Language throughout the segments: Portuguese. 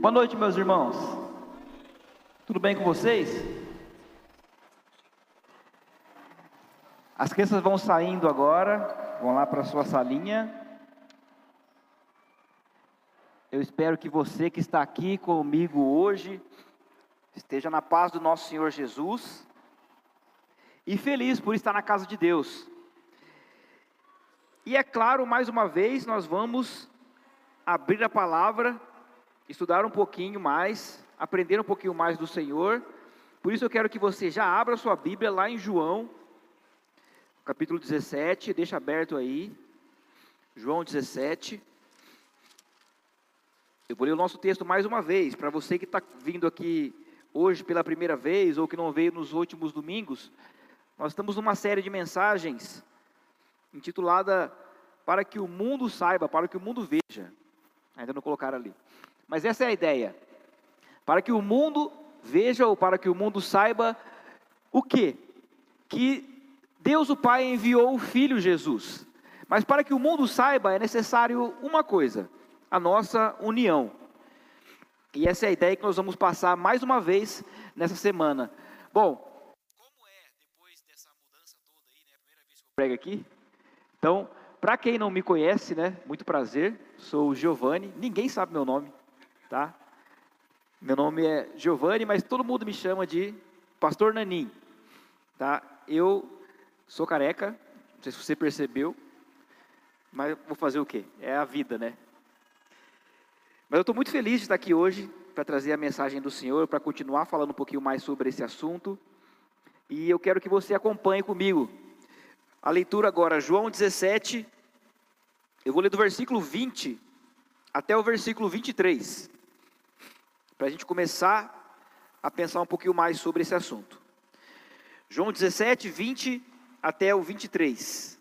Boa noite, meus irmãos. Tudo bem com vocês? As crianças vão saindo agora, vão lá para a sua salinha. Eu espero que você que está aqui comigo hoje esteja na paz do nosso Senhor Jesus e feliz por estar na casa de Deus. E é claro, mais uma vez, nós vamos abrir a palavra estudar um pouquinho mais, aprender um pouquinho mais do Senhor. Por isso eu quero que você já abra sua Bíblia lá em João, capítulo 17, deixa aberto aí. João 17. Eu vou ler o nosso texto mais uma vez, para você que está vindo aqui hoje pela primeira vez, ou que não veio nos últimos domingos. Nós estamos numa série de mensagens intitulada Para que o mundo saiba, para que o mundo veja. Ainda não colocaram ali. Mas essa é a ideia. Para que o mundo veja ou para que o mundo saiba o quê? Que Deus o Pai enviou o Filho Jesus. Mas para que o mundo saiba é necessário uma coisa: a nossa união. E essa é a ideia que nós vamos passar mais uma vez nessa semana. Bom, como é depois dessa mudança toda aí, né? A primeira vez que eu prego aqui. Então, para quem não me conhece, né? Muito prazer. Sou o Giovanni. Ninguém sabe meu nome tá? Meu nome é Giovanni, mas todo mundo me chama de Pastor Nanim, tá? Eu sou careca, não sei se você percebeu, mas vou fazer o quê? É a vida, né? Mas eu estou muito feliz de estar aqui hoje para trazer a mensagem do Senhor, para continuar falando um pouquinho mais sobre esse assunto. E eu quero que você acompanhe comigo. A leitura agora, João 17, eu vou ler do versículo 20 até o versículo 23 para a gente começar a pensar um pouquinho mais sobre esse assunto. João 17, 20 até o 23.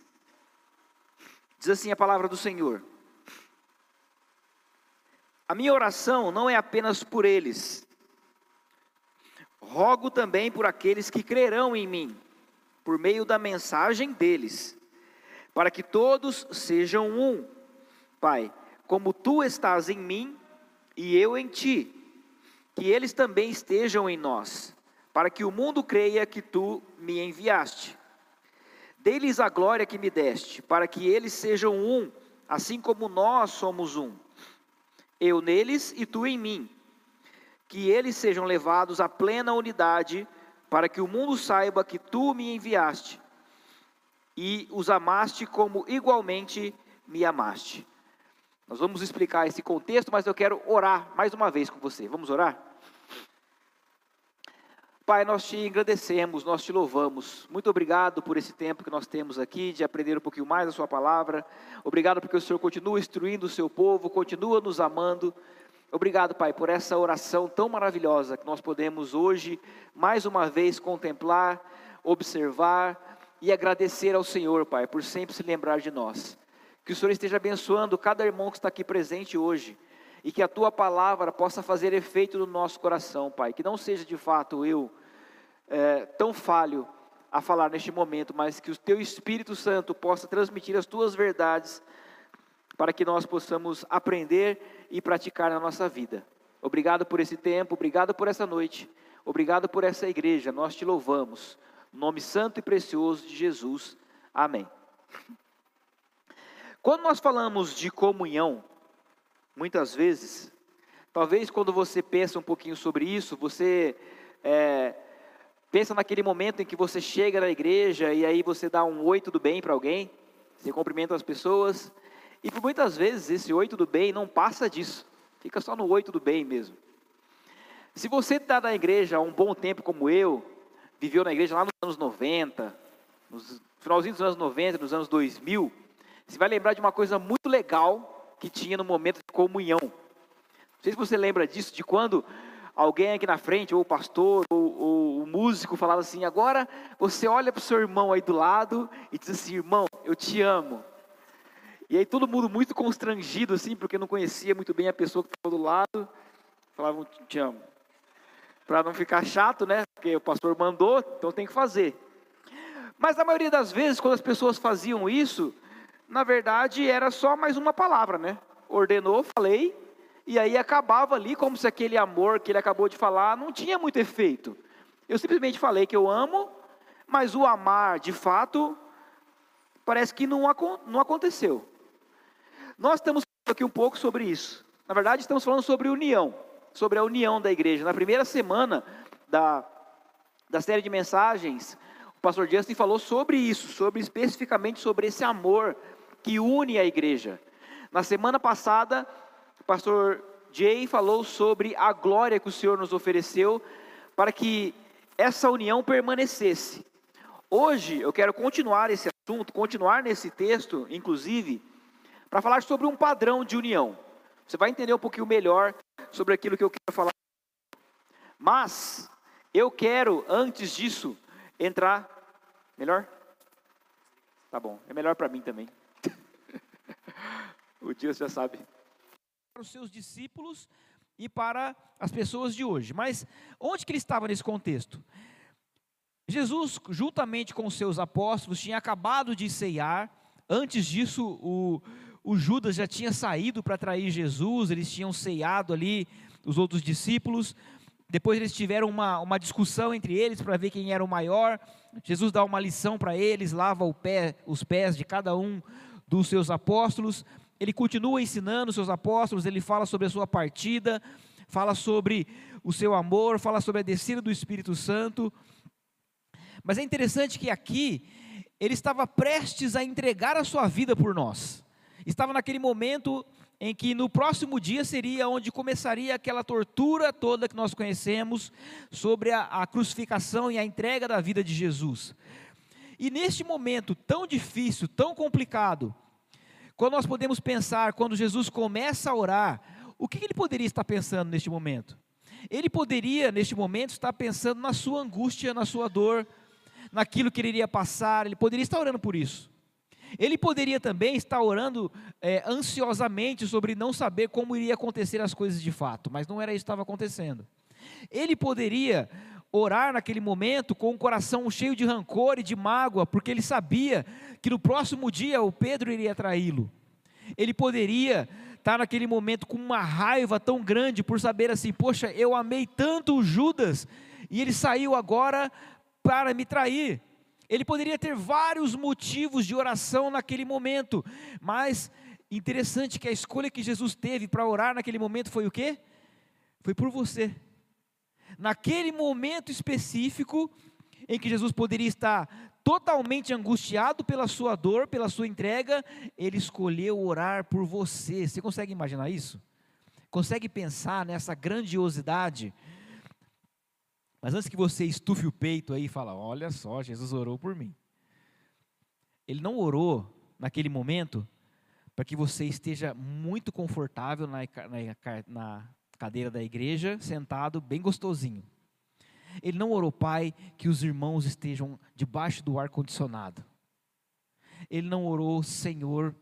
Diz assim a palavra do Senhor: A minha oração não é apenas por eles, rogo também por aqueles que crerão em mim, por meio da mensagem deles, para que todos sejam um, Pai, como tu estás em mim e eu em ti que eles também estejam em nós, para que o mundo creia que tu me enviaste. Dê-lhes a glória que me deste, para que eles sejam um, assim como nós somos um. Eu neles e tu em mim. Que eles sejam levados à plena unidade, para que o mundo saiba que tu me enviaste e os amaste como igualmente me amaste. Nós vamos explicar esse contexto, mas eu quero orar mais uma vez com você. Vamos orar? Pai, nós te agradecemos, nós te louvamos. Muito obrigado por esse tempo que nós temos aqui de aprender um pouquinho mais a Sua palavra. Obrigado porque o Senhor continua instruindo o seu povo, continua nos amando. Obrigado, Pai, por essa oração tão maravilhosa que nós podemos hoje, mais uma vez, contemplar, observar e agradecer ao Senhor, Pai, por sempre se lembrar de nós. Que o Senhor esteja abençoando cada irmão que está aqui presente hoje e que a tua palavra possa fazer efeito no nosso coração, Pai. Que não seja de fato eu é, tão falho a falar neste momento, mas que o teu Espírito Santo possa transmitir as tuas verdades para que nós possamos aprender e praticar na nossa vida. Obrigado por esse tempo, obrigado por essa noite, obrigado por essa igreja. Nós te louvamos. No nome santo e precioso de Jesus. Amém. Quando nós falamos de comunhão, muitas vezes, talvez quando você pensa um pouquinho sobre isso, você é, pensa naquele momento em que você chega na igreja e aí você dá um oi tudo bem para alguém, você cumprimenta as pessoas, e por muitas vezes esse oi tudo bem não passa disso, fica só no oi tudo bem mesmo. Se você está na igreja há um bom tempo como eu, viveu na igreja lá nos anos 90, nos finalzinho dos anos 90, nos anos 2000, você vai lembrar de uma coisa muito legal que tinha no momento de comunhão. Não sei se você lembra disso, de quando alguém aqui na frente, ou o pastor, ou, ou o músico, falava assim: agora você olha para o seu irmão aí do lado e diz assim: irmão, eu te amo. E aí todo mundo muito constrangido, assim, porque não conhecia muito bem a pessoa que estava do lado, falavam: te amo. Para não ficar chato, né? Porque o pastor mandou, então tem que fazer. Mas a maioria das vezes, quando as pessoas faziam isso, na verdade era só mais uma palavra, né? Ordenou, falei, e aí acabava ali como se aquele amor que ele acabou de falar não tinha muito efeito. Eu simplesmente falei que eu amo, mas o amar de fato parece que não, não aconteceu. Nós estamos falando aqui um pouco sobre isso. Na verdade, estamos falando sobre união, sobre a união da igreja. Na primeira semana da, da série de mensagens, o pastor Justin falou sobre isso, sobre especificamente sobre esse amor que une a igreja. Na semana passada, pastor Jay falou sobre a glória que o Senhor nos ofereceu para que essa união permanecesse. Hoje eu quero continuar esse assunto, continuar nesse texto, inclusive, para falar sobre um padrão de união. Você vai entender um pouquinho melhor sobre aquilo que eu quero falar. Mas eu quero, antes disso, entrar. Melhor? Tá bom, é melhor para mim também. o dia você já sabe. Para os seus discípulos e para as pessoas de hoje. Mas onde que ele estava nesse contexto? Jesus, juntamente com os seus apóstolos, tinha acabado de ceiar. Antes disso, o, o Judas já tinha saído para trair Jesus, eles tinham ceiado ali os outros discípulos. Depois eles tiveram uma, uma discussão entre eles para ver quem era o maior. Jesus dá uma lição para eles, lava pé, os pés de cada um dos seus apóstolos. Ele continua ensinando seus apóstolos, ele fala sobre a sua partida, fala sobre o seu amor, fala sobre a descida do Espírito Santo. Mas é interessante que aqui ele estava prestes a entregar a sua vida por nós. Estava naquele momento em que no próximo dia seria onde começaria aquela tortura toda que nós conhecemos sobre a, a crucificação e a entrega da vida de Jesus. E neste momento tão difícil, tão complicado, quando nós podemos pensar, quando Jesus começa a orar, o que ele poderia estar pensando neste momento? Ele poderia, neste momento, estar pensando na sua angústia, na sua dor, naquilo que ele iria passar, ele poderia estar orando por isso. Ele poderia também estar orando é, ansiosamente sobre não saber como iria acontecer as coisas de fato, mas não era isso que estava acontecendo. Ele poderia orar naquele momento com o coração cheio de rancor e de mágoa, porque ele sabia que no próximo dia o Pedro iria traí-lo. Ele poderia estar naquele momento com uma raiva tão grande por saber assim: poxa, eu amei tanto o Judas e ele saiu agora para me trair. Ele poderia ter vários motivos de oração naquele momento, mas interessante que a escolha que Jesus teve para orar naquele momento foi o quê? Foi por você. Naquele momento específico em que Jesus poderia estar totalmente angustiado pela sua dor, pela sua entrega, ele escolheu orar por você. Você consegue imaginar isso? Consegue pensar nessa grandiosidade? Mas antes que você estufe o peito aí e fala, olha só, Jesus orou por mim. Ele não orou naquele momento para que você esteja muito confortável na, na, na cadeira da igreja, sentado bem gostosinho. Ele não orou, Pai, que os irmãos estejam debaixo do ar condicionado. Ele não orou, Senhor,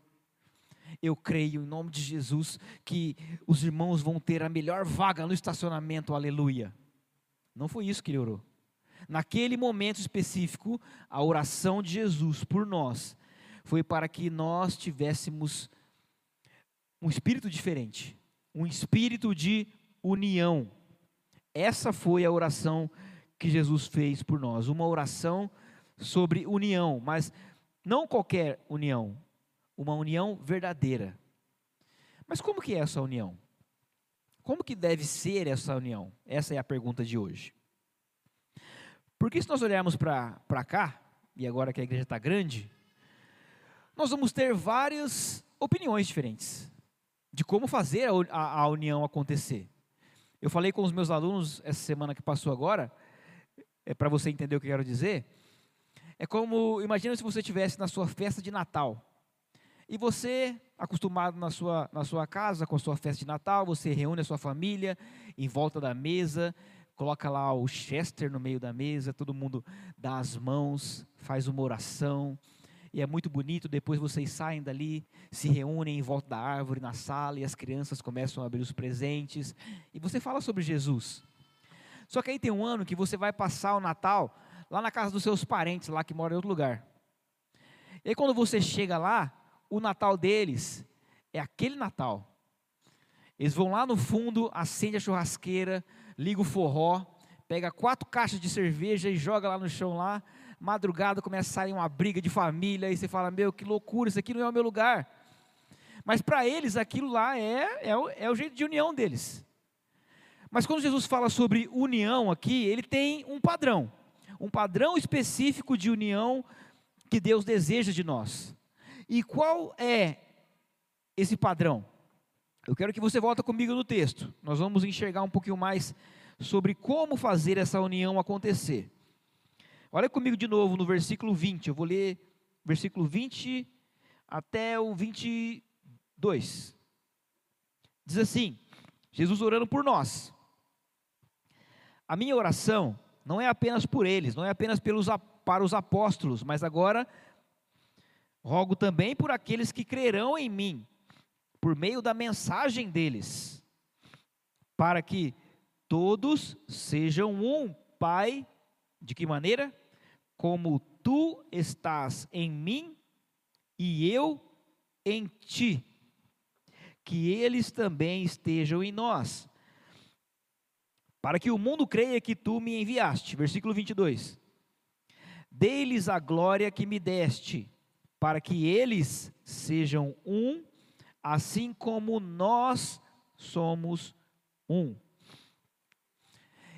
eu creio em nome de Jesus que os irmãos vão ter a melhor vaga no estacionamento, aleluia. Não foi isso que ele orou. Naquele momento específico, a oração de Jesus por nós foi para que nós tivéssemos um espírito diferente, um espírito de união. Essa foi a oração que Jesus fez por nós, uma oração sobre união, mas não qualquer união, uma união verdadeira. Mas como que é essa união? Como que deve ser essa união? Essa é a pergunta de hoje. Porque se nós olharmos para cá, e agora que a igreja está grande, nós vamos ter várias opiniões diferentes de como fazer a, a, união acontecer. Eu falei com os meus alunos essa semana que passou agora, é para você entender o que eu quero dizer. É como, imagina se você estivesse na sua festa de Natal. E você acostumado na sua, na sua casa com a sua festa de Natal, você reúne a sua família em volta da mesa, coloca lá o Chester no meio da mesa, todo mundo dá as mãos, faz uma oração, e é muito bonito. Depois vocês saem dali, se reúnem em volta da árvore, na sala, e as crianças começam a abrir os presentes, e você fala sobre Jesus. Só que aí tem um ano que você vai passar o Natal lá na casa dos seus parentes, lá que moram em outro lugar. E aí quando você chega lá, o Natal deles é aquele Natal. Eles vão lá no fundo, acende a churrasqueira, liga o forró, pega quatro caixas de cerveja e joga lá no chão lá. Madrugada começa a sair uma briga de família, e você fala: Meu, que loucura, isso aqui não é o meu lugar. Mas para eles aquilo lá é, é, o, é o jeito de união deles. Mas quando Jesus fala sobre união aqui, ele tem um padrão, um padrão específico de união que Deus deseja de nós. E qual é esse padrão? Eu quero que você volte comigo no texto. Nós vamos enxergar um pouquinho mais sobre como fazer essa união acontecer. Olha comigo de novo no versículo 20. Eu vou ler versículo 20 até o 22. Diz assim: Jesus orando por nós. A minha oração não é apenas por eles, não é apenas pelos, para os apóstolos, mas agora rogo também por aqueles que crerão em mim por meio da mensagem deles, para que todos sejam um, Pai, de que maneira? Como tu estás em mim e eu em ti, que eles também estejam em nós, para que o mundo creia que tu me enviaste. Versículo 22. Dê-lhes a glória que me deste, para que eles sejam um assim como nós somos um.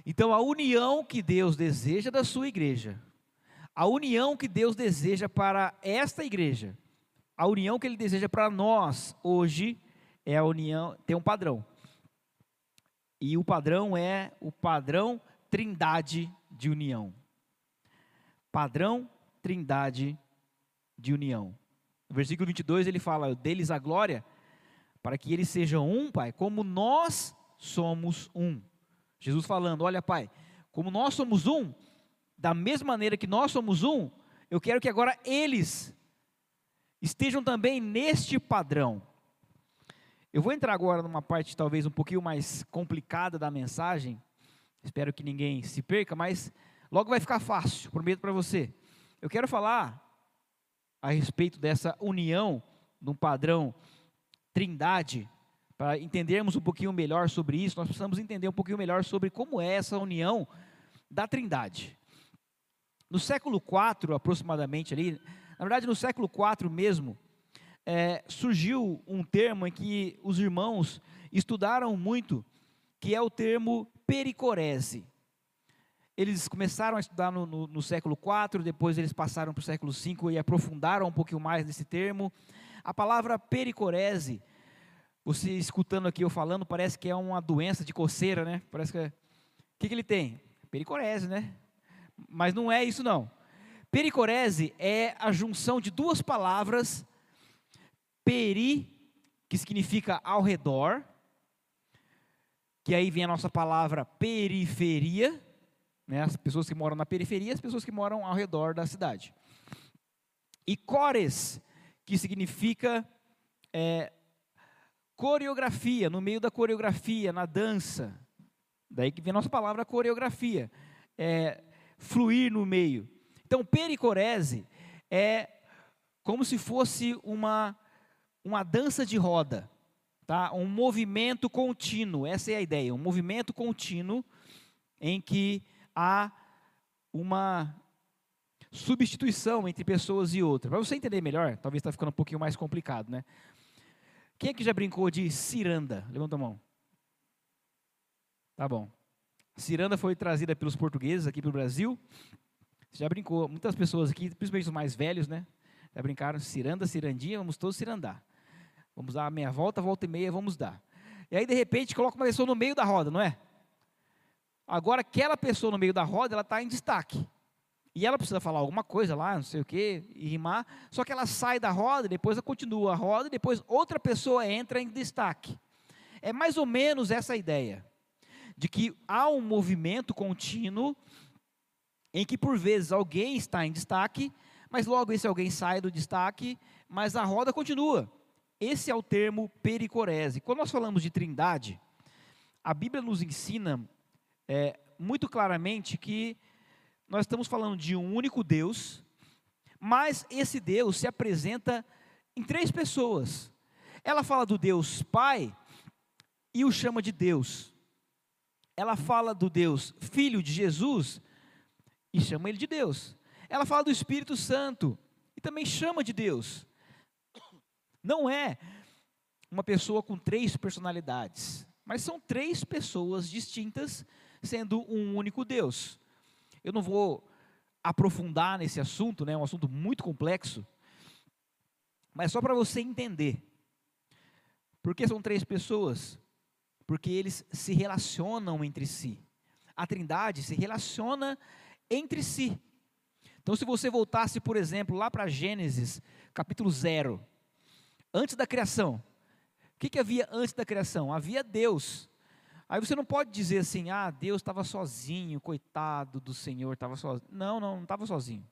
Então, a união que Deus deseja da sua igreja, a união que Deus deseja para esta igreja, a união que Ele deseja para nós hoje, é a união, tem um padrão. E o padrão é o padrão trindade de união. Padrão trindade de união. No versículo 22 ele fala: deles a glória, para que eles sejam um, Pai, como nós somos um. Jesus falando: Olha, Pai, como nós somos um, da mesma maneira que nós somos um, eu quero que agora eles estejam também neste padrão. Eu vou entrar agora numa parte talvez um pouquinho mais complicada da mensagem. Espero que ninguém se perca, mas logo vai ficar fácil, prometo para você. Eu quero falar a respeito dessa união num padrão trindade. Para entendermos um pouquinho melhor sobre isso, nós precisamos entender um pouquinho melhor sobre como é essa união da trindade. No século IV, aproximadamente ali, na verdade no século IV mesmo, é, surgiu um termo em que os irmãos estudaram muito, que é o termo pericorese eles começaram a estudar no, no, no século IV, depois eles passaram para o século V e aprofundaram um pouquinho mais nesse termo. A palavra pericorese, você escutando aqui eu falando, parece que é uma doença de coceira, né? Parece que. É... O que, que ele tem? Pericorese, né? Mas não é isso, não. Pericorese é a junção de duas palavras, peri, que significa ao redor, que aí vem a nossa palavra periferia, né, as pessoas que moram na periferia, as pessoas que moram ao redor da cidade. E cores, que significa é, coreografia, no meio da coreografia, na dança. Daí que vem a nossa palavra coreografia, é, fluir no meio. Então, pericorese é como se fosse uma, uma dança de roda, tá? um movimento contínuo, essa é a ideia, um movimento contínuo em que há uma substituição entre pessoas e outras. Para você entender melhor, talvez está ficando um pouquinho mais complicado, né? Quem é que já brincou de ciranda? Levanta a mão. Tá bom. Ciranda foi trazida pelos portugueses aqui para o Brasil. Você já brincou, muitas pessoas aqui, principalmente os mais velhos, né? Já brincaram ciranda, cirandinha, vamos todos cirandar. Vamos dar a meia volta, volta e meia, vamos dar. E aí, de repente, coloca uma pessoa no meio da roda, não é? Agora, aquela pessoa no meio da roda, ela está em destaque. E ela precisa falar alguma coisa lá, não sei o que, e rimar. Só que ela sai da roda, depois ela continua a roda, depois outra pessoa entra em destaque. É mais ou menos essa ideia. De que há um movimento contínuo em que por vezes alguém está em destaque, mas logo esse alguém sai do destaque, mas a roda continua. Esse é o termo pericorese. Quando nós falamos de trindade, a Bíblia nos ensina é, muito claramente que nós estamos falando de um único Deus, mas esse Deus se apresenta em três pessoas. Ela fala do Deus Pai, e o chama de Deus. Ela fala do Deus, filho de Jesus, e chama ele de Deus. Ela fala do Espírito Santo e também chama de Deus. Não é uma pessoa com três personalidades, mas são três pessoas distintas, sendo um único Deus. Eu não vou aprofundar nesse assunto, né, é um assunto muito complexo, mas só para você entender. Por que são três pessoas? Porque eles se relacionam entre si. A Trindade se relaciona entre si. Então, se você voltasse, por exemplo, lá para Gênesis, capítulo 0, antes da criação, o que, que havia antes da criação? Havia Deus. Aí você não pode dizer assim, ah, Deus estava sozinho, coitado do Senhor, estava sozinho. Não, não, não estava sozinho.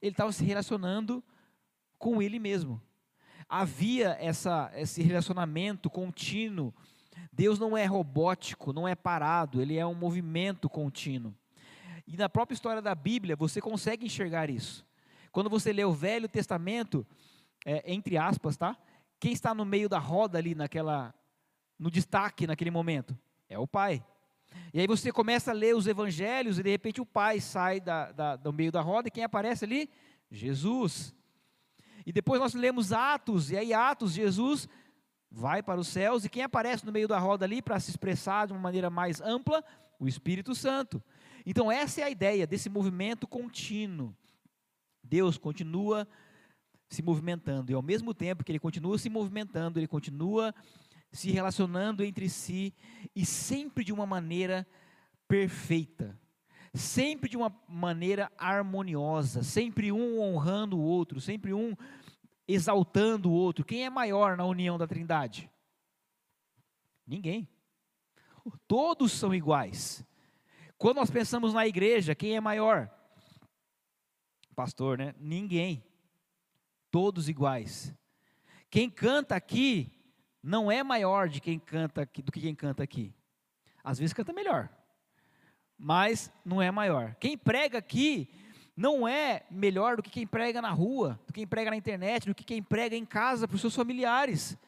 Ele estava se relacionando com Ele mesmo. Havia essa, esse relacionamento contínuo. Deus não é robótico, não é parado, Ele é um movimento contínuo. E na própria história da Bíblia, você consegue enxergar isso. Quando você lê o Velho Testamento, é, entre aspas, tá? Quem está no meio da roda ali naquela no destaque naquele momento? É o pai. E aí você começa a ler os evangelhos e de repente o pai sai da, da, do meio da roda e quem aparece ali? Jesus. E depois nós lemos Atos, e aí Atos, Jesus vai para os céus, e quem aparece no meio da roda ali para se expressar de uma maneira mais ampla? O Espírito Santo. Então essa é a ideia desse movimento contínuo. Deus continua se movimentando. E ao mesmo tempo que ele continua se movimentando, ele continua se relacionando entre si e sempre de uma maneira perfeita, sempre de uma maneira harmoniosa, sempre um honrando o outro, sempre um exaltando o outro. Quem é maior na união da Trindade? Ninguém. Todos são iguais. Quando nós pensamos na igreja, quem é maior? Pastor, né? Ninguém todos iguais. Quem canta aqui não é maior de quem canta aqui, do que quem canta aqui. Às vezes canta melhor, mas não é maior. Quem prega aqui não é melhor do que quem prega na rua, do que quem prega na internet, do que quem prega em casa para os seus familiares.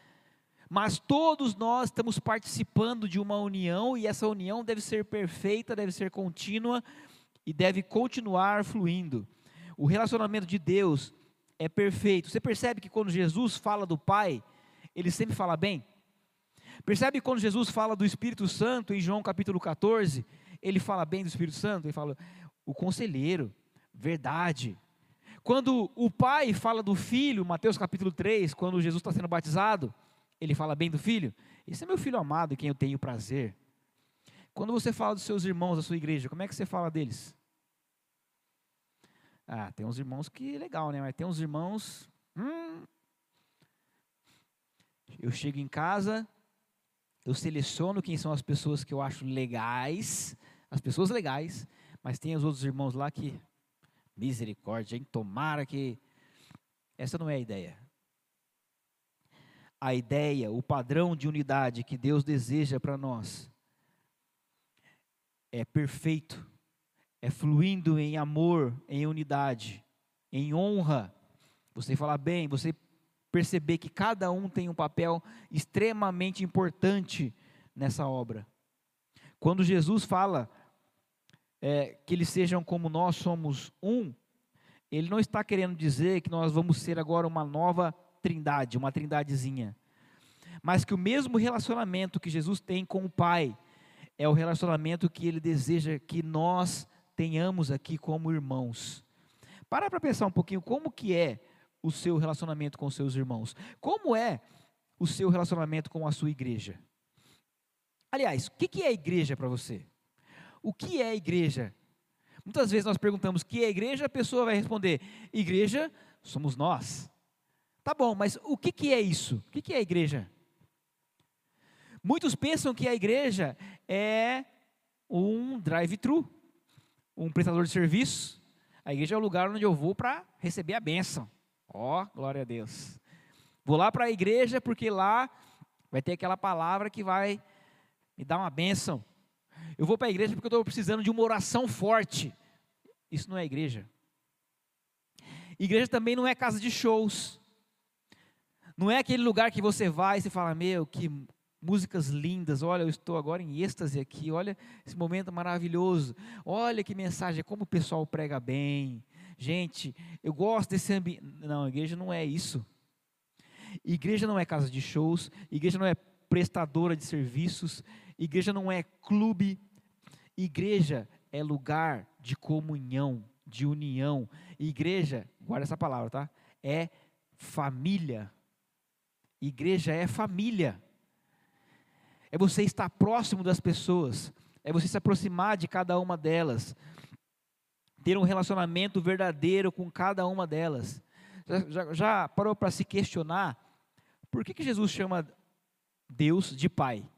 Mas todos nós estamos participando de uma união e essa união deve ser perfeita, deve ser contínua e deve continuar fluindo. O relacionamento de Deus é perfeito. Você percebe que quando Jesus fala do Pai, ele sempre fala bem? Percebe quando Jesus fala do Espírito Santo em João capítulo 14, ele fala bem do Espírito Santo, ele fala o conselheiro, verdade. Quando o pai fala do filho, Mateus capítulo 3, quando Jesus está sendo batizado, ele fala bem do filho. Esse é meu filho amado em quem eu tenho prazer. Quando você fala dos seus irmãos da sua igreja, como é que você fala deles? Ah, tem uns irmãos que legal, né? Mas tem uns irmãos. Hum, eu chego em casa, eu seleciono quem são as pessoas que eu acho legais, as pessoas legais, mas tem os outros irmãos lá que. Misericórdia, hein? Tomara que. Essa não é a ideia. A ideia, o padrão de unidade que Deus deseja para nós é perfeito é fluindo em amor, em unidade, em honra. Você falar bem, você perceber que cada um tem um papel extremamente importante nessa obra. Quando Jesus fala é, que eles sejam como nós somos um, ele não está querendo dizer que nós vamos ser agora uma nova trindade, uma trindadezinha. Mas que o mesmo relacionamento que Jesus tem com o Pai é o relacionamento que ele deseja que nós tenhamos aqui como irmãos. Para para pensar um pouquinho como que é o seu relacionamento com seus irmãos. Como é o seu relacionamento com a sua igreja? Aliás, o que é a igreja para você? O que é igreja? Muitas vezes nós perguntamos o que é igreja, a pessoa vai responder: igreja somos nós. Tá bom, mas o que é isso? O que é a igreja? Muitos pensam que a igreja é um drive-thru um prestador de serviço, a igreja é o lugar onde eu vou para receber a bênção. Ó, oh, glória a Deus. Vou lá para a igreja porque lá vai ter aquela palavra que vai me dar uma bênção. Eu vou para a igreja porque eu estou precisando de uma oração forte. Isso não é igreja. Igreja também não é casa de shows. Não é aquele lugar que você vai e você fala, meu, que músicas lindas. Olha, eu estou agora em êxtase aqui. Olha esse momento maravilhoso. Olha que mensagem, como o pessoal prega bem. Gente, eu gosto desse ambiente. Não, igreja não é isso. Igreja não é casa de shows, igreja não é prestadora de serviços, igreja não é clube. Igreja é lugar de comunhão, de união. Igreja, guarda essa palavra, tá? É família. Igreja é família. É você estar próximo das pessoas, é você se aproximar de cada uma delas, ter um relacionamento verdadeiro com cada uma delas. Já, já, parou para se questionar por que, que Jesus chama Deus de Pai?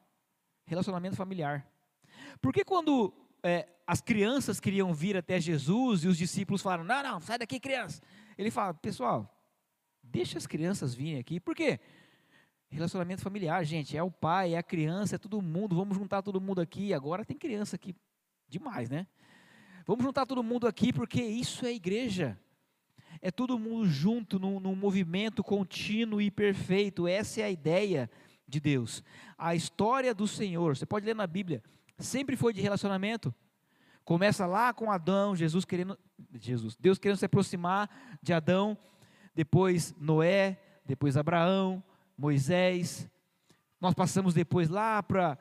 Relacionamento familiar. Por que quando é, as crianças queriam vir até Jesus e os discípulos falaram: Não, não, sai daqui, criança. Ele fala: Pessoal, deixa as crianças virem aqui. Por quê? Relacionamento familiar, gente, é o pai, é a criança, é todo mundo. Vamos juntar todo mundo aqui. Agora tem criança aqui demais, né? Vamos juntar todo mundo aqui porque isso é igreja. É todo mundo junto num, num movimento contínuo e perfeito. Essa é a ideia de Deus. A história do Senhor, você pode ler na Bíblia, sempre foi de relacionamento. Começa lá com Adão, Jesus querendo, Jesus, Deus querendo se aproximar de Adão, depois Noé, depois Abraão, Moisés. Nós passamos depois lá para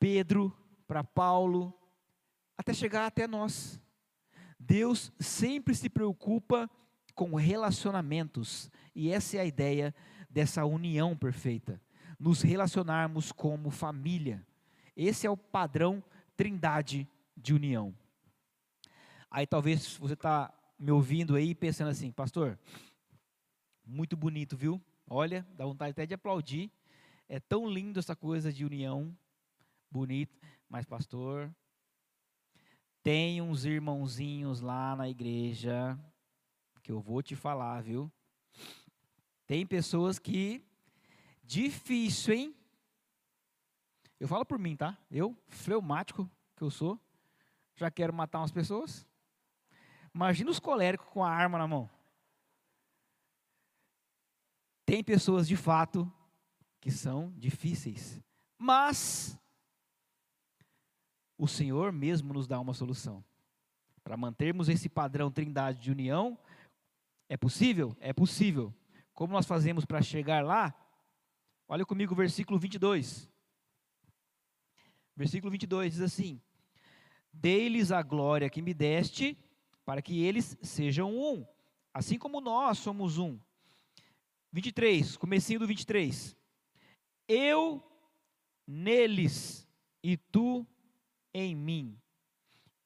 Pedro, para Paulo, até chegar até nós. Deus sempre se preocupa com relacionamentos, e essa é a ideia dessa união perfeita, nos relacionarmos como família. Esse é o padrão trindade de união. Aí talvez você está me ouvindo aí pensando assim, pastor, muito bonito, viu? Olha, dá vontade até de aplaudir. É tão lindo essa coisa de união, bonito. Mas, pastor, tem uns irmãozinhos lá na igreja que eu vou te falar, viu? Tem pessoas que difícil, hein? Eu falo por mim, tá? Eu, fleumático que eu sou, já quero matar umas pessoas. Imagina os coléricos com a arma na mão. Tem pessoas de fato que são difíceis, mas o Senhor mesmo nos dá uma solução. Para mantermos esse padrão trindade de união, é possível? É possível. Como nós fazemos para chegar lá? Olha comigo o versículo 22. Versículo 22 diz assim: Dei-lhes a glória que me deste, para que eles sejam um, assim como nós somos um. 23, comecinho do 23. Eu neles e tu em mim.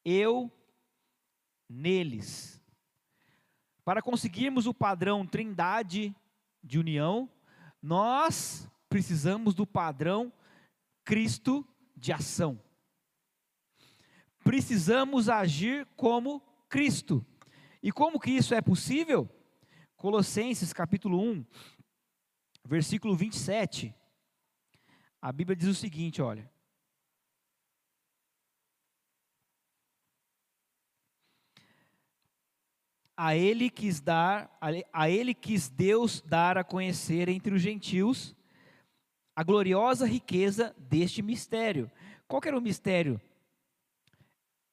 Eu neles. Para conseguirmos o padrão trindade de união, nós precisamos do padrão Cristo de ação. Precisamos agir como Cristo. E como que isso é possível? Colossenses capítulo 1, versículo 27. A Bíblia diz o seguinte, olha: a ele quis dar, a ele quis Deus dar a conhecer entre os gentios a gloriosa riqueza deste mistério. Qual era o mistério?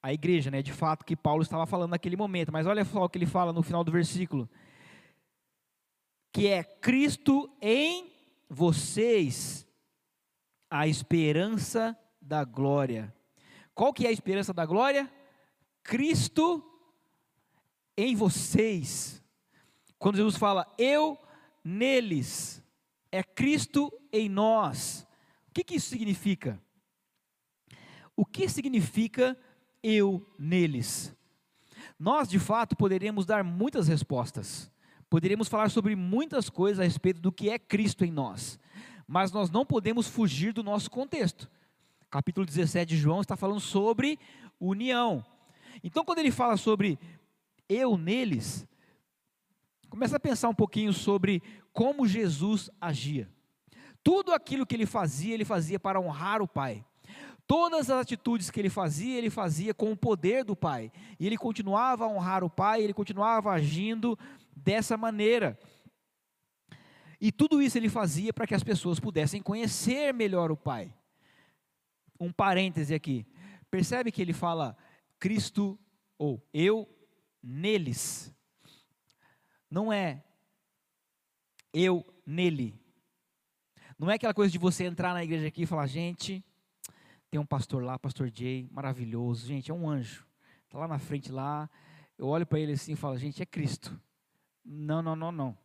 A igreja, né, de fato que Paulo estava falando naquele momento, mas olha só o que ele fala no final do versículo que é Cristo em vocês, a esperança da glória. Qual que é a esperança da glória? Cristo em vocês. Quando Jesus fala eu neles, é Cristo em nós. O que, que isso significa? O que significa eu neles? Nós, de fato, poderíamos dar muitas respostas. Poderíamos falar sobre muitas coisas a respeito do que é Cristo em nós, mas nós não podemos fugir do nosso contexto. Capítulo 17 de João está falando sobre união. Então, quando ele fala sobre eu neles, começa a pensar um pouquinho sobre como Jesus agia. Tudo aquilo que ele fazia, ele fazia para honrar o Pai. Todas as atitudes que ele fazia, ele fazia com o poder do Pai. E ele continuava a honrar o Pai, ele continuava agindo dessa maneira. E tudo isso ele fazia para que as pessoas pudessem conhecer melhor o Pai. Um parêntese aqui. Percebe que ele fala Cristo ou eu neles. Não é eu nele. Não é aquela coisa de você entrar na igreja aqui e falar, gente, tem um pastor lá, pastor Jay, maravilhoso, gente, é um anjo. Está lá na frente lá. Eu olho para ele assim e falo, gente, é Cristo. Não, não, não, não.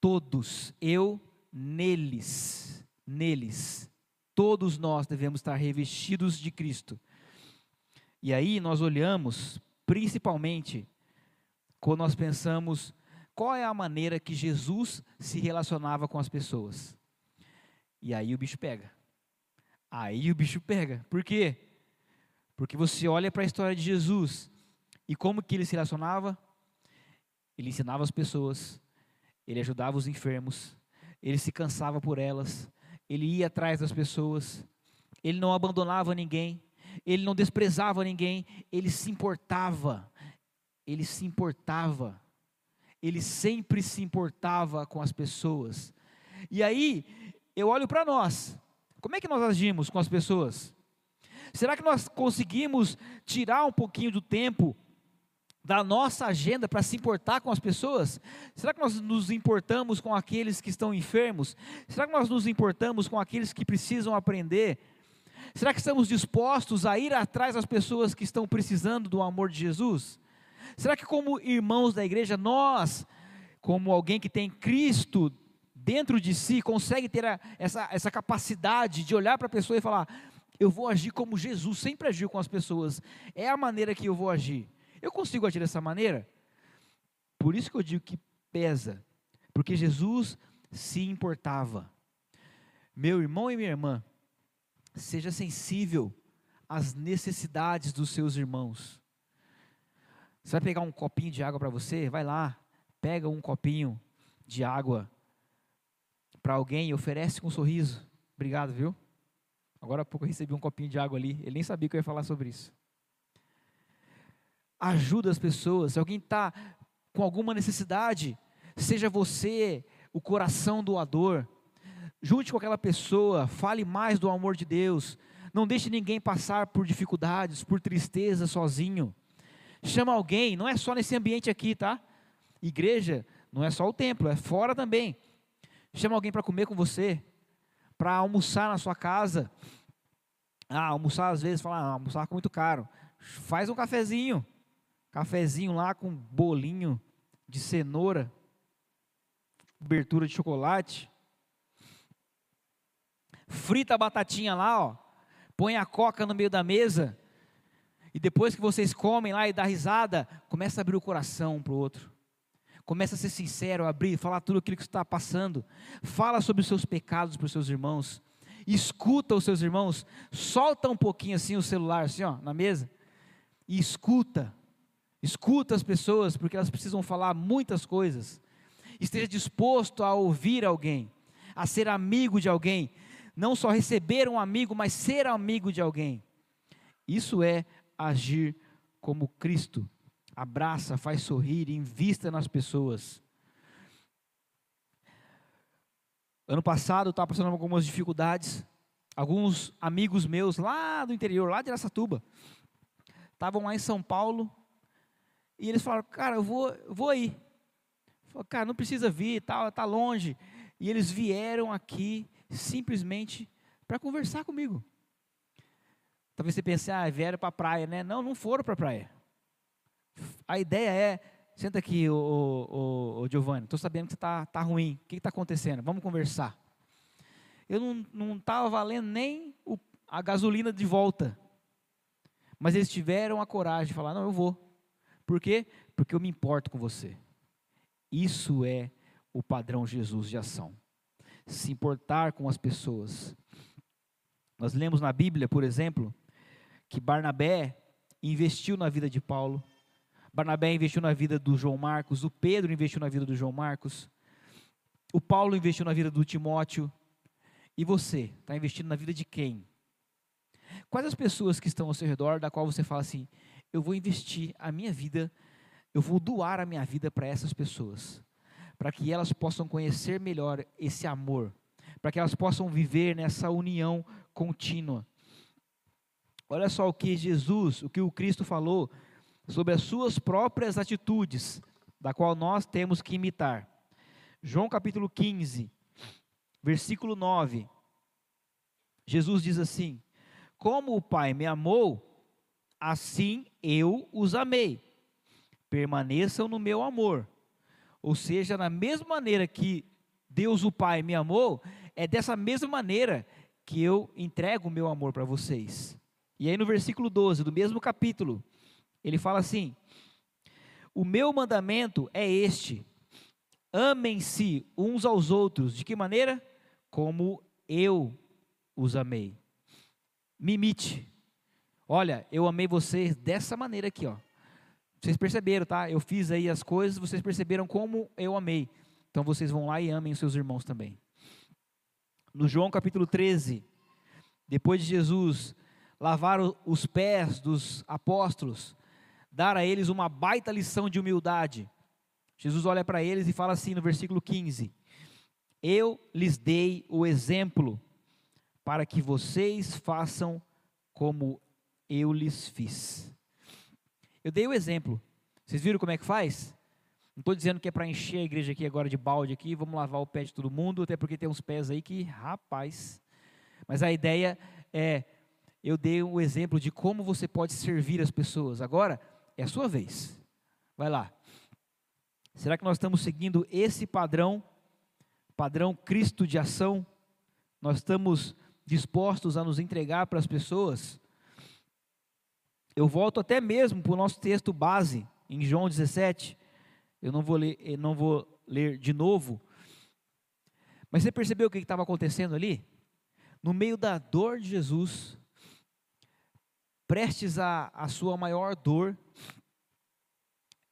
Todos, eu neles, neles, todos nós devemos estar revestidos de Cristo. E aí nós olhamos, principalmente, quando nós pensamos qual é a maneira que Jesus se relacionava com as pessoas. E aí o bicho pega. Aí o bicho pega. Por quê? Porque você olha para a história de Jesus e como que ele se relacionava? Ele ensinava as pessoas, ele ajudava os enfermos, ele se cansava por elas, ele ia atrás das pessoas, ele não abandonava ninguém, ele não desprezava ninguém, ele se importava, ele se importava, ele sempre se importava com as pessoas. E aí, eu olho para nós, como é que nós agimos com as pessoas? Será que nós conseguimos tirar um pouquinho do tempo da nossa agenda para se importar com as pessoas? Será que nós nos importamos com aqueles que estão enfermos? Será que nós nos importamos com aqueles que precisam aprender? Será que estamos dispostos a ir atrás das pessoas que estão precisando do amor de Jesus? Será que, como irmãos da igreja, nós, como alguém que tem Cristo dentro de si, consegue ter a, essa, essa capacidade de olhar para a pessoa e falar: eu vou agir como Jesus sempre agiu com as pessoas, é a maneira que eu vou agir. Eu consigo agir dessa maneira? Por isso que eu digo que pesa, porque Jesus se importava. Meu irmão e minha irmã, seja sensível às necessidades dos seus irmãos. Você vai pegar um copinho de água para você? Vai lá, pega um copinho de água para alguém e oferece com um sorriso. Obrigado, viu? Agora há pouco eu recebi um copinho de água ali. Ele nem sabia que eu ia falar sobre isso ajuda as pessoas. Se alguém está com alguma necessidade, seja você o coração doador. Junte com aquela pessoa, fale mais do amor de Deus. Não deixe ninguém passar por dificuldades, por tristeza sozinho. Chama alguém, não é só nesse ambiente aqui, tá? Igreja não é só o templo, é fora também. Chama alguém para comer com você, para almoçar na sua casa. Ah, almoçar às vezes, fala, ah, almoçar com muito caro. Faz um cafezinho. Cafezinho lá com bolinho de cenoura, cobertura de chocolate. Frita a batatinha lá, ó. Põe a coca no meio da mesa. E depois que vocês comem lá e dá risada, começa a abrir o coração um para o outro. Começa a ser sincero, abrir, falar tudo aquilo que está passando. Fala sobre os seus pecados para os seus irmãos. Escuta os seus irmãos. Solta um pouquinho assim o celular, assim, ó, na mesa. E escuta. Escuta as pessoas, porque elas precisam falar muitas coisas. Esteja disposto a ouvir alguém, a ser amigo de alguém. Não só receber um amigo, mas ser amigo de alguém. Isso é agir como Cristo. Abraça, faz sorrir, invista nas pessoas. Ano passado eu estava passando algumas dificuldades. Alguns amigos meus lá do interior, lá de Aracatuba, estavam lá em São Paulo e eles falaram, cara, eu vou, vou aí. Falei, cara, não precisa vir, tá, tá longe. E eles vieram aqui simplesmente para conversar comigo. Talvez você pense, ah, vieram para a praia, né? Não, não foram para a praia. A ideia é, senta aqui, o, Giovanni, estou sabendo que você está tá ruim. O que está acontecendo? Vamos conversar. Eu não estava valendo nem o, a gasolina de volta. Mas eles tiveram a coragem de falar, não, eu vou. Por quê? Porque eu me importo com você. Isso é o padrão Jesus de ação. Se importar com as pessoas. Nós lemos na Bíblia, por exemplo, que Barnabé investiu na vida de Paulo. Barnabé investiu na vida do João Marcos, o Pedro investiu na vida do João Marcos, o Paulo investiu na vida do Timóteo. E você, está investindo na vida de quem? Quais as pessoas que estão ao seu redor, da qual você fala assim, eu vou investir a minha vida, eu vou doar a minha vida para essas pessoas, para que elas possam conhecer melhor esse amor, para que elas possam viver nessa união contínua. Olha só o que Jesus, o que o Cristo falou sobre as suas próprias atitudes, da qual nós temos que imitar. João capítulo 15, versículo 9. Jesus diz assim: Como o Pai me amou, assim eu os amei. Permaneçam no meu amor. Ou seja, na mesma maneira que Deus o Pai me amou, é dessa mesma maneira que eu entrego o meu amor para vocês. E aí no versículo 12 do mesmo capítulo, ele fala assim: O meu mandamento é este: amem-se uns aos outros. De que maneira? Como eu os amei. Me imite. Olha, eu amei vocês dessa maneira aqui, ó. Vocês perceberam, tá? Eu fiz aí as coisas, vocês perceberam como eu amei. Então vocês vão lá e amem os seus irmãos também. No João capítulo 13, depois de Jesus lavar os pés dos apóstolos, dar a eles uma baita lição de humildade. Jesus olha para eles e fala assim no versículo 15: Eu lhes dei o exemplo para que vocês façam como eu lhes fiz. Eu dei o exemplo. Vocês viram como é que faz? Não estou dizendo que é para encher a igreja aqui agora de balde aqui, vamos lavar o pé de todo mundo, até porque tem uns pés aí que, rapaz. Mas a ideia é, eu dei o exemplo de como você pode servir as pessoas. Agora é a sua vez. Vai lá. Será que nós estamos seguindo esse padrão, padrão Cristo de ação? Nós estamos dispostos a nos entregar para as pessoas? Eu volto até mesmo para o nosso texto base, em João 17. Eu não vou ler, não vou ler de novo. Mas você percebeu o que estava acontecendo ali? No meio da dor de Jesus, prestes a, sua maior dor,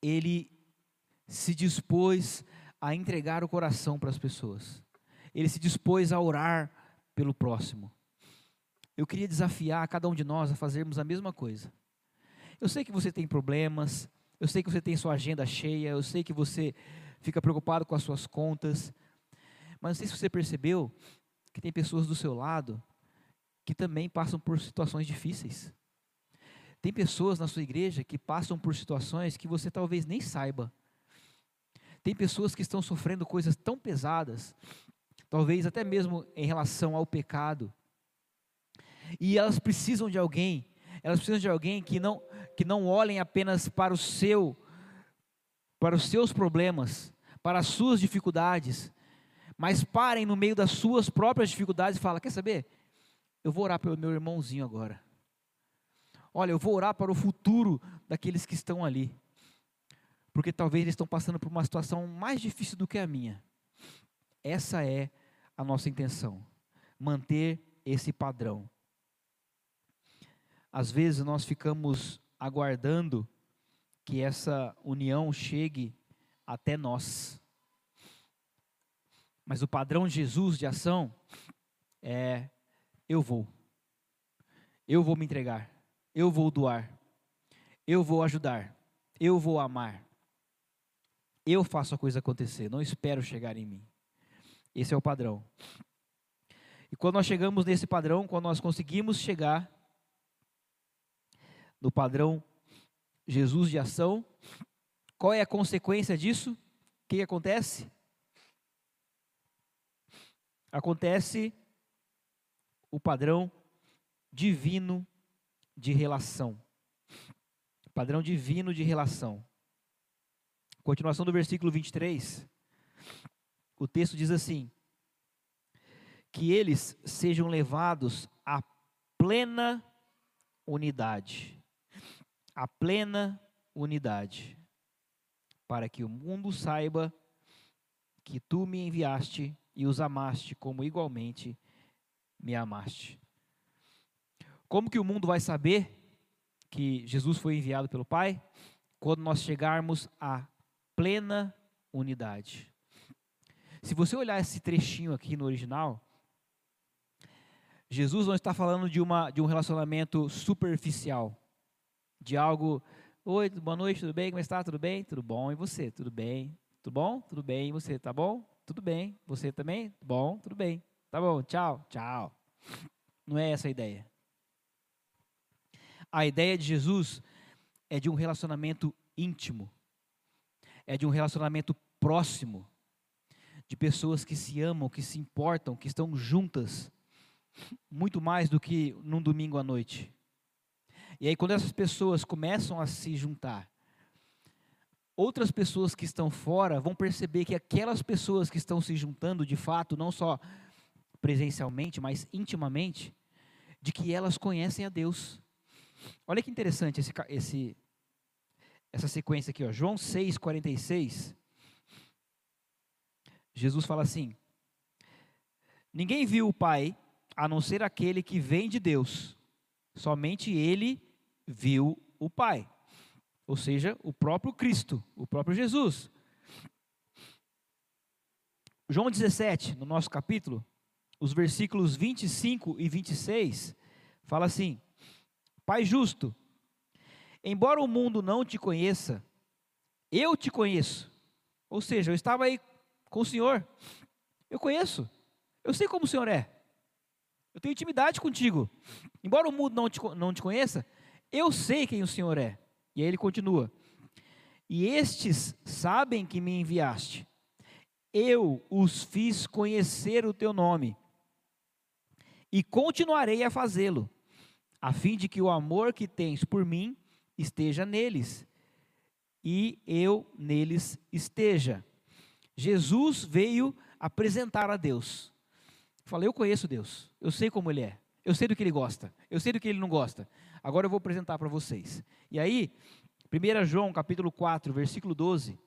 ele se dispôs a entregar o coração para as pessoas. Ele se dispôs a orar pelo próximo. Eu queria desafiar cada um de nós a fazermos a mesma coisa. Eu sei que você tem problemas, eu sei que você tem sua agenda cheia, eu sei que você fica preocupado com as suas contas, mas não sei se você percebeu que tem pessoas do seu lado que também passam por situações difíceis. Tem pessoas na sua igreja que passam por situações que você talvez nem saiba. Tem pessoas que estão sofrendo coisas tão pesadas, talvez até mesmo em relação ao pecado. E elas precisam de alguém, elas precisam de alguém que não que não olhem apenas para o seu, para os seus problemas, para as suas dificuldades, mas parem no meio das suas próprias dificuldades e falem: quer saber? Eu vou orar pelo meu irmãozinho agora. Olha, eu vou orar para o futuro daqueles que estão ali, porque talvez eles estão passando por uma situação mais difícil do que a minha. Essa é a nossa intenção, manter esse padrão. Às vezes nós ficamos aguardando que essa união chegue até nós. Mas o padrão de Jesus de ação é: eu vou, eu vou me entregar, eu vou doar, eu vou ajudar, eu vou amar, eu faço a coisa acontecer, não espero chegar em mim. Esse é o padrão. E quando nós chegamos nesse padrão, quando nós conseguimos chegar, no padrão Jesus de ação. Qual é a consequência disso? O que acontece? Acontece o padrão divino de relação. Padrão divino de relação. Continuação do versículo 23. O texto diz assim: Que eles sejam levados à plena unidade a plena unidade, para que o mundo saiba que tu me enviaste e os amaste como igualmente me amaste. Como que o mundo vai saber que Jesus foi enviado pelo Pai? Quando nós chegarmos à plena unidade. Se você olhar esse trechinho aqui no original, Jesus não está falando de, uma, de um relacionamento superficial de algo. Oi, boa noite, tudo bem? Como está? Tudo bem? Tudo bom? E você? Tudo bem? Tudo bom? Tudo bem. E você, tá bom? Tudo bem. Você também? Bom, tudo bem. Tá bom, tchau, tchau. Não é essa a ideia. A ideia de Jesus é de um relacionamento íntimo, é de um relacionamento próximo, de pessoas que se amam, que se importam, que estão juntas, muito mais do que num domingo à noite. E aí, quando essas pessoas começam a se juntar, outras pessoas que estão fora vão perceber que aquelas pessoas que estão se juntando de fato, não só presencialmente, mas intimamente, de que elas conhecem a Deus. Olha que interessante esse, esse, essa sequência aqui, ó. João 6, 46. Jesus fala assim: Ninguém viu o Pai a não ser aquele que vem de Deus, somente ele viu o Pai. Ou seja, o próprio Cristo, o próprio Jesus. João 17, no nosso capítulo, os versículos 25 e 26, fala assim: Pai justo, embora o mundo não te conheça, eu te conheço. Ou seja, eu estava aí com o Senhor. Eu conheço. Eu sei como o Senhor é. Eu tenho intimidade contigo. Embora o mundo não te, não te conheça, eu sei quem o Senhor é. E aí ele continua. E estes sabem que me enviaste. Eu os fiz conhecer o teu nome. E continuarei a fazê-lo, a fim de que o amor que tens por mim esteja neles e eu neles esteja. Jesus veio apresentar a Deus. Falei, eu conheço Deus, eu sei como Ele é, eu sei do que Ele gosta, eu sei do que Ele não gosta. Agora eu vou apresentar para vocês. E aí, 1 João capítulo 4, versículo 12,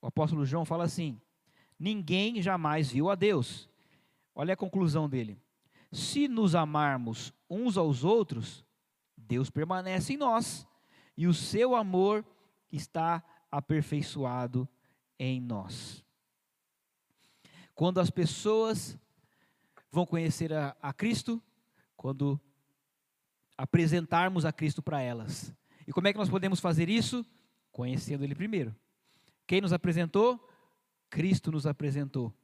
o apóstolo João fala assim: Ninguém jamais viu a Deus. Olha a conclusão dele. Se nos amarmos uns aos outros, Deus permanece em nós, e o seu amor está aperfeiçoado em nós. Quando as pessoas vão conhecer a, a Cristo, quando apresentarmos a Cristo para elas. E como é que nós podemos fazer isso? Conhecendo Ele primeiro. Quem nos apresentou? Cristo nos apresentou,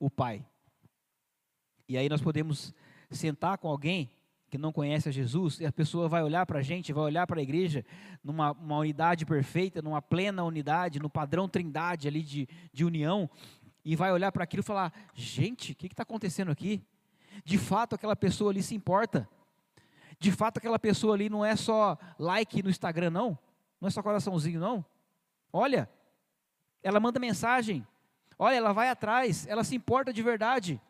o Pai. E aí nós podemos sentar com alguém que não conhece a Jesus, e a pessoa vai olhar para a gente, vai olhar para a igreja numa unidade perfeita, numa plena unidade, no padrão trindade ali de, de união, e vai olhar para aquilo e falar: gente, o que está acontecendo aqui? De fato, aquela pessoa ali se importa. De fato, aquela pessoa ali não é só like no Instagram, não. Não é só coraçãozinho, não. Olha, ela manda mensagem. Olha, ela vai atrás. Ela se importa de verdade.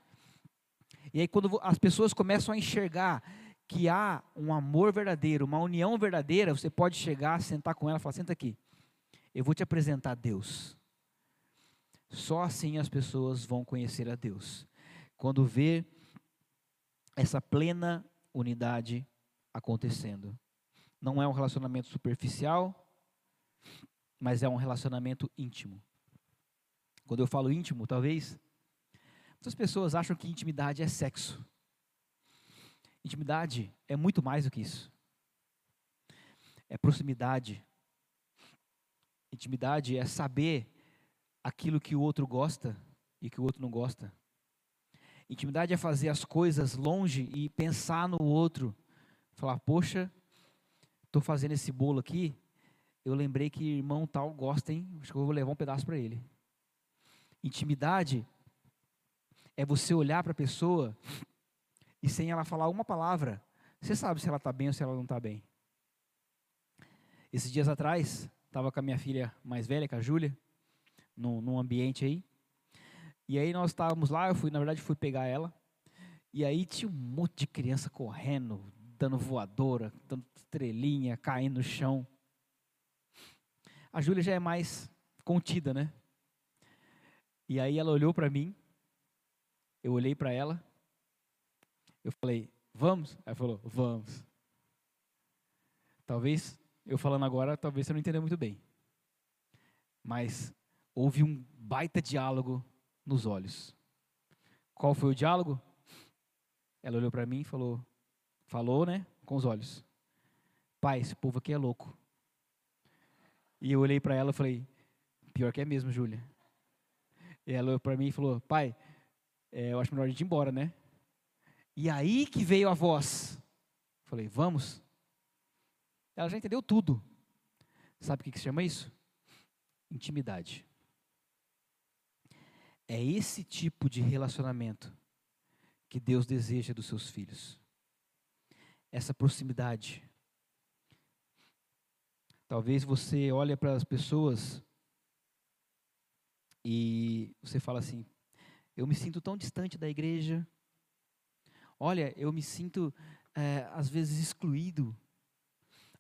E aí, quando as pessoas começam a enxergar que há um amor verdadeiro, uma união verdadeira, você pode chegar, sentar com ela e falar: senta aqui, eu vou te apresentar a Deus. Só assim as pessoas vão conhecer a Deus. Quando vê essa plena unidade acontecendo. Não é um relacionamento superficial, mas é um relacionamento íntimo. Quando eu falo íntimo, talvez muitas pessoas acham que intimidade é sexo. Intimidade é muito mais do que isso. É proximidade. Intimidade é saber aquilo que o outro gosta e que o outro não gosta. Intimidade é fazer as coisas longe e pensar no outro. Falar, poxa, estou fazendo esse bolo aqui, eu lembrei que irmão tal gosta, hein? Acho que eu vou levar um pedaço para ele. Intimidade é você olhar para a pessoa e sem ela falar uma palavra, você sabe se ela está bem ou se ela não está bem. Esses dias atrás, estava com a minha filha mais velha, com a Júlia, num, num ambiente aí. E aí nós estávamos lá, eu fui, na verdade, fui pegar ela. E aí tinha um monte de criança correndo, dando voadora, dando estrelinha, caindo no chão. A Júlia já é mais contida, né? E aí ela olhou para mim, eu olhei para ela, eu falei, vamos? Ela falou, vamos. Talvez, eu falando agora, talvez você não entenda muito bem. Mas houve um baita diálogo nos olhos. Qual foi o diálogo? Ela olhou para mim e falou, falou, né, com os olhos. Pai, esse povo aqui é louco. E eu olhei para ela e falei, Pior que é mesmo, Júlia. Ela olhou para mim e falou: Pai, é, eu acho melhor a gente ir embora, né? E aí que veio a voz. Falei: Vamos. Ela já entendeu tudo. Sabe o que, que se chama isso? Intimidade. É esse tipo de relacionamento que Deus deseja dos seus filhos. Essa proximidade. Talvez você olhe para as pessoas e você fala assim: eu me sinto tão distante da igreja. Olha, eu me sinto é, às vezes excluído.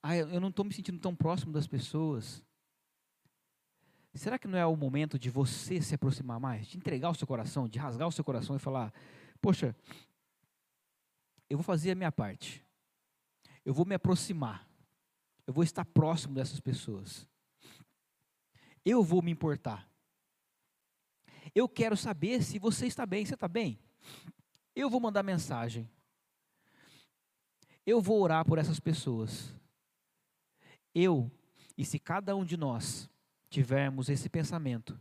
Ah, eu não estou me sentindo tão próximo das pessoas. Será que não é o momento de você se aproximar mais, de entregar o seu coração, de rasgar o seu coração e falar: Poxa, eu vou fazer a minha parte, eu vou me aproximar, eu vou estar próximo dessas pessoas, eu vou me importar. Eu quero saber se você está bem. Você está bem? Eu vou mandar mensagem. Eu vou orar por essas pessoas. Eu, e se cada um de nós tivermos esse pensamento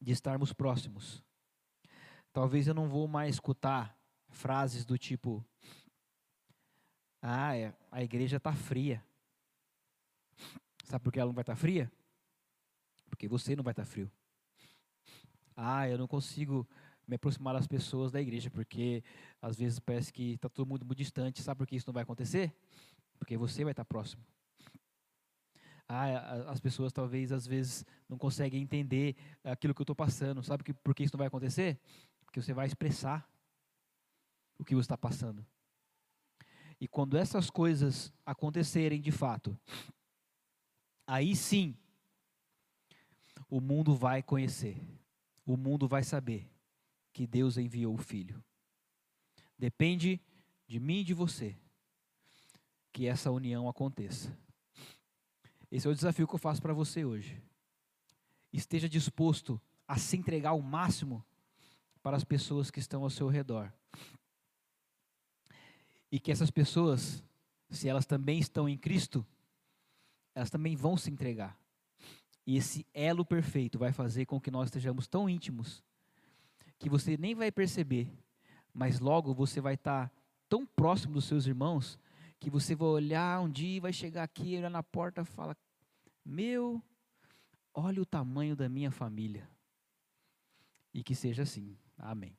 de estarmos próximos, talvez eu não vou mais escutar frases do tipo: Ah, é, a igreja está fria. Sabe por que ela não vai estar tá fria? Porque você não vai estar tá frio ah, eu não consigo me aproximar das pessoas da igreja, porque às vezes parece que está todo mundo muito distante. Sabe por que isso não vai acontecer? Porque você vai estar próximo. Ah, as pessoas talvez às vezes não conseguem entender aquilo que eu estou passando. Sabe por que isso não vai acontecer? Porque você vai expressar o que você está passando. E quando essas coisas acontecerem de fato, aí sim o mundo vai conhecer o mundo vai saber que Deus enviou o Filho. Depende de mim e de você que essa união aconteça. Esse é o desafio que eu faço para você hoje. Esteja disposto a se entregar ao máximo para as pessoas que estão ao seu redor. E que essas pessoas, se elas também estão em Cristo, elas também vão se entregar. E esse elo perfeito vai fazer com que nós estejamos tão íntimos que você nem vai perceber, mas logo você vai estar tão próximo dos seus irmãos que você vai olhar um dia, vai chegar aqui, olhar na porta e fala: Meu, olha o tamanho da minha família. E que seja assim. Amém.